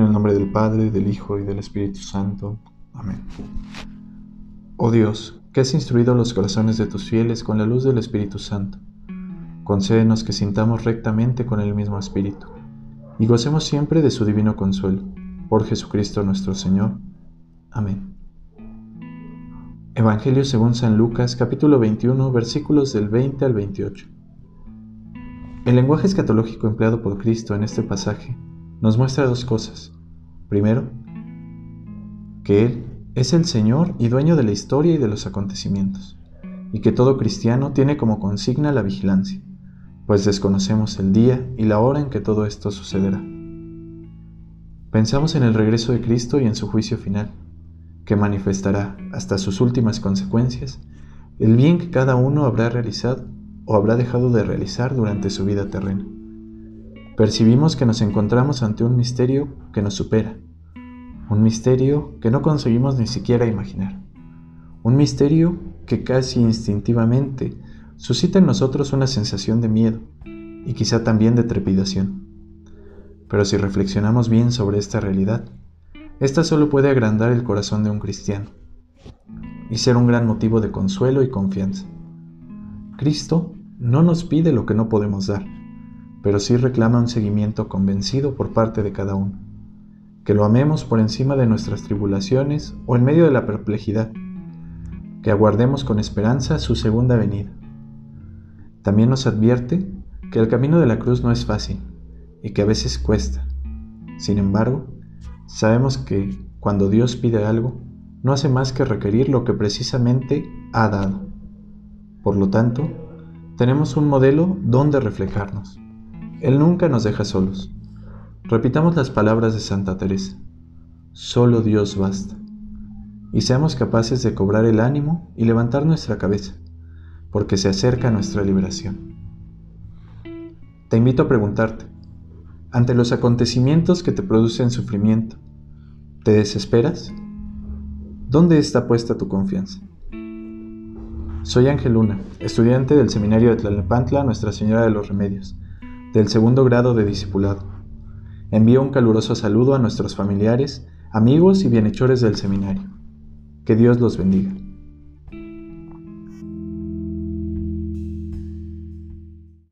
el nombre del Padre, del Hijo y del Espíritu Santo. Amén. Oh Dios, que has instruido los corazones de tus fieles con la luz del Espíritu Santo, concédenos que sintamos rectamente con el mismo Espíritu y gocemos siempre de su divino consuelo. Por Jesucristo nuestro Señor. Amén. Evangelio según San Lucas capítulo 21 versículos del 20 al 28. El lenguaje escatológico empleado por Cristo en este pasaje nos muestra dos cosas. Primero, que Él es el Señor y dueño de la historia y de los acontecimientos, y que todo cristiano tiene como consigna la vigilancia, pues desconocemos el día y la hora en que todo esto sucederá. Pensamos en el regreso de Cristo y en su juicio final, que manifestará hasta sus últimas consecuencias el bien que cada uno habrá realizado o habrá dejado de realizar durante su vida terrena percibimos que nos encontramos ante un misterio que nos supera, un misterio que no conseguimos ni siquiera imaginar, un misterio que casi instintivamente suscita en nosotros una sensación de miedo y quizá también de trepidación. Pero si reflexionamos bien sobre esta realidad, esta solo puede agrandar el corazón de un cristiano y ser un gran motivo de consuelo y confianza. Cristo no nos pide lo que no podemos dar pero sí reclama un seguimiento convencido por parte de cada uno, que lo amemos por encima de nuestras tribulaciones o en medio de la perplejidad, que aguardemos con esperanza su segunda venida. También nos advierte que el camino de la cruz no es fácil y que a veces cuesta. Sin embargo, sabemos que cuando Dios pide algo, no hace más que requerir lo que precisamente ha dado. Por lo tanto, tenemos un modelo donde reflejarnos. Él nunca nos deja solos. Repitamos las palabras de Santa Teresa. Solo Dios basta. Y seamos capaces de cobrar el ánimo y levantar nuestra cabeza, porque se acerca nuestra liberación. Te invito a preguntarte, ante los acontecimientos que te producen sufrimiento, ¿te desesperas? ¿Dónde está puesta tu confianza? Soy Ángel Luna, estudiante del Seminario de Tlalnepantla Nuestra Señora de los Remedios del segundo grado de discipulado. Envío un caluroso saludo a nuestros familiares, amigos y bienhechores del seminario. Que Dios los bendiga.